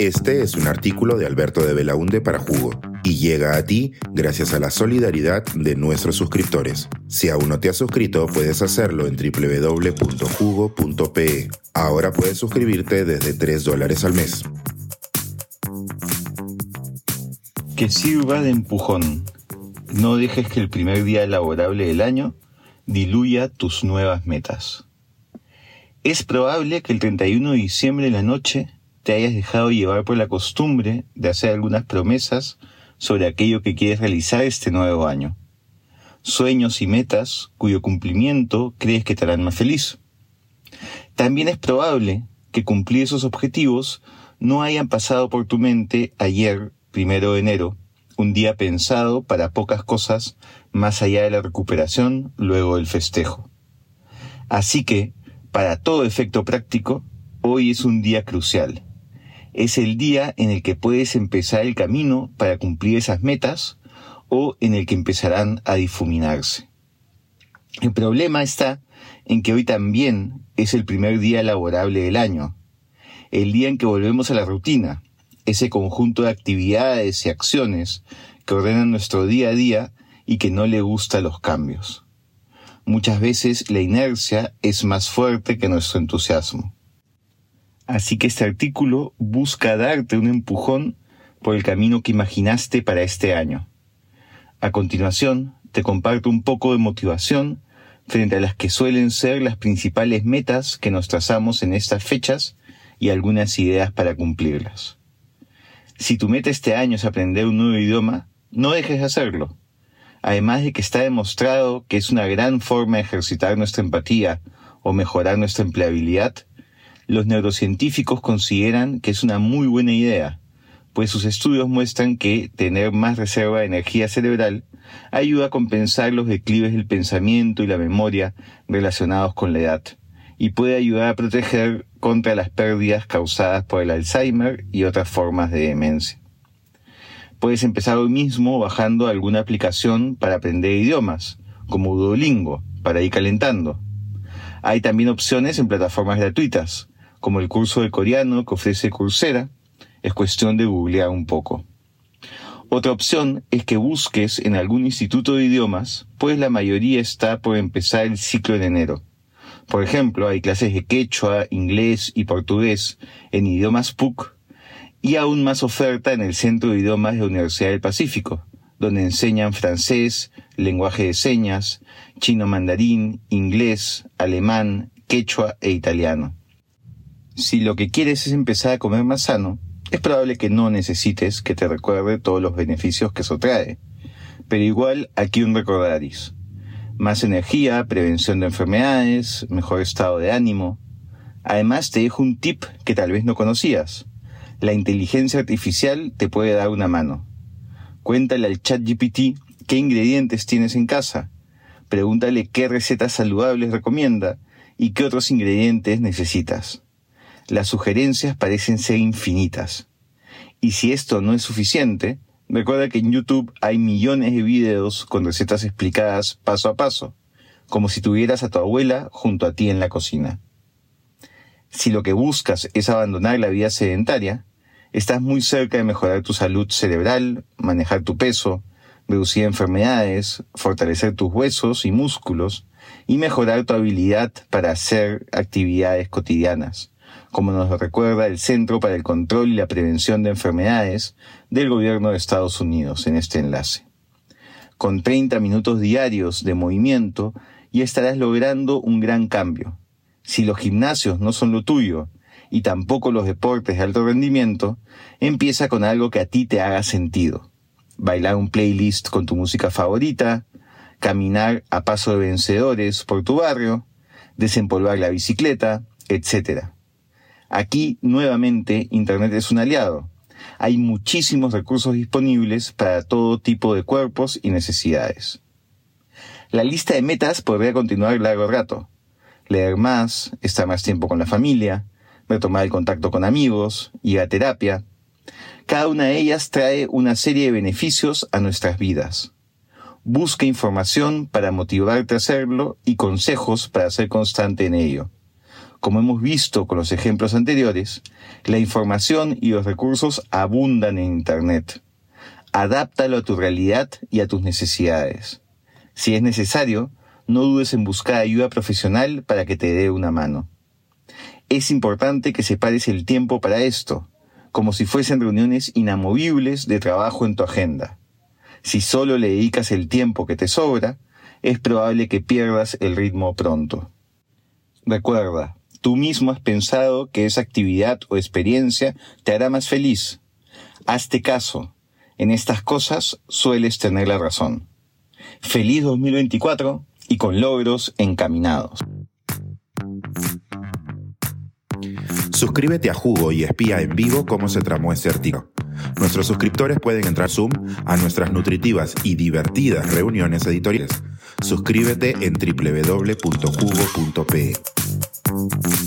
Este es un artículo de Alberto de Belaunde para Jugo y llega a ti gracias a la solidaridad de nuestros suscriptores. Si aún no te has suscrito, puedes hacerlo en www.jugo.pe. Ahora puedes suscribirte desde 3 dólares al mes. Que sirva de empujón. No dejes que el primer día laborable del año diluya tus nuevas metas. Es probable que el 31 de diciembre de la noche te hayas dejado llevar por la costumbre de hacer algunas promesas sobre aquello que quieres realizar este nuevo año. Sueños y metas cuyo cumplimiento crees que te harán más feliz. También es probable que cumplir esos objetivos no hayan pasado por tu mente ayer, primero de enero, un día pensado para pocas cosas más allá de la recuperación luego del festejo. Así que, para todo efecto práctico, hoy es un día crucial. Es el día en el que puedes empezar el camino para cumplir esas metas o en el que empezarán a difuminarse. El problema está en que hoy también es el primer día laborable del año, el día en que volvemos a la rutina, ese conjunto de actividades y acciones que ordenan nuestro día a día y que no le gusta los cambios. Muchas veces la inercia es más fuerte que nuestro entusiasmo. Así que este artículo busca darte un empujón por el camino que imaginaste para este año. A continuación, te comparto un poco de motivación frente a las que suelen ser las principales metas que nos trazamos en estas fechas y algunas ideas para cumplirlas. Si tu meta este año es aprender un nuevo idioma, no dejes de hacerlo además de que está demostrado que es una gran forma de ejercitar nuestra empatía o mejorar nuestra empleabilidad, los neurocientíficos consideran que es una muy buena idea, pues sus estudios muestran que tener más reserva de energía cerebral ayuda a compensar los declives del pensamiento y la memoria relacionados con la edad, y puede ayudar a proteger contra las pérdidas causadas por el Alzheimer y otras formas de demencia. Puedes empezar hoy mismo bajando alguna aplicación para aprender idiomas, como Duolingo, para ir calentando. Hay también opciones en plataformas gratuitas, como el curso de coreano que ofrece Coursera. Es cuestión de googlear un poco. Otra opción es que busques en algún instituto de idiomas, pues la mayoría está por empezar el ciclo en enero. Por ejemplo, hay clases de quechua, inglés y portugués en idiomas PUC y aún más oferta en el Centro de Idiomas de la Universidad del Pacífico, donde enseñan francés, lenguaje de señas, chino mandarín, inglés, alemán, quechua e italiano. Si lo que quieres es empezar a comer más sano, es probable que no necesites que te recuerde todos los beneficios que eso trae. Pero igual aquí un recordaris. Más energía, prevención de enfermedades, mejor estado de ánimo. Además te dejo un tip que tal vez no conocías la inteligencia artificial te puede dar una mano. Cuéntale al chat GPT qué ingredientes tienes en casa. Pregúntale qué recetas saludables recomienda y qué otros ingredientes necesitas. Las sugerencias parecen ser infinitas. Y si esto no es suficiente, recuerda que en YouTube hay millones de videos con recetas explicadas paso a paso, como si tuvieras a tu abuela junto a ti en la cocina. Si lo que buscas es abandonar la vida sedentaria, estás muy cerca de mejorar tu salud cerebral, manejar tu peso, reducir enfermedades, fortalecer tus huesos y músculos y mejorar tu habilidad para hacer actividades cotidianas, como nos recuerda el Centro para el Control y la Prevención de Enfermedades del Gobierno de Estados Unidos en este enlace. Con 30 minutos diarios de movimiento ya estarás logrando un gran cambio. Si los gimnasios no son lo tuyo y tampoco los deportes de alto rendimiento, empieza con algo que a ti te haga sentido. Bailar un playlist con tu música favorita, caminar a paso de vencedores por tu barrio, desempolvar la bicicleta, etc. Aquí, nuevamente, Internet es un aliado. Hay muchísimos recursos disponibles para todo tipo de cuerpos y necesidades. La lista de metas podría continuar largo rato. Leer más, estar más tiempo con la familia, retomar el contacto con amigos, ir a terapia. Cada una de ellas trae una serie de beneficios a nuestras vidas. Busca información para motivarte a hacerlo y consejos para ser constante en ello. Como hemos visto con los ejemplos anteriores, la información y los recursos abundan en Internet. Adáptalo a tu realidad y a tus necesidades. Si es necesario, no dudes en buscar ayuda profesional para que te dé una mano. Es importante que separes el tiempo para esto, como si fuesen reuniones inamovibles de trabajo en tu agenda. Si solo le dedicas el tiempo que te sobra, es probable que pierdas el ritmo pronto. Recuerda, tú mismo has pensado que esa actividad o experiencia te hará más feliz. Hazte caso. En estas cosas sueles tener la razón. Feliz 2024 y con logros encaminados. Suscríbete a Jugo y espía en vivo cómo se tramó ese artículo. Nuestros suscriptores pueden entrar Zoom a nuestras nutritivas y divertidas reuniones editoriales. Suscríbete en www.jugo.pe. Mm-hmm.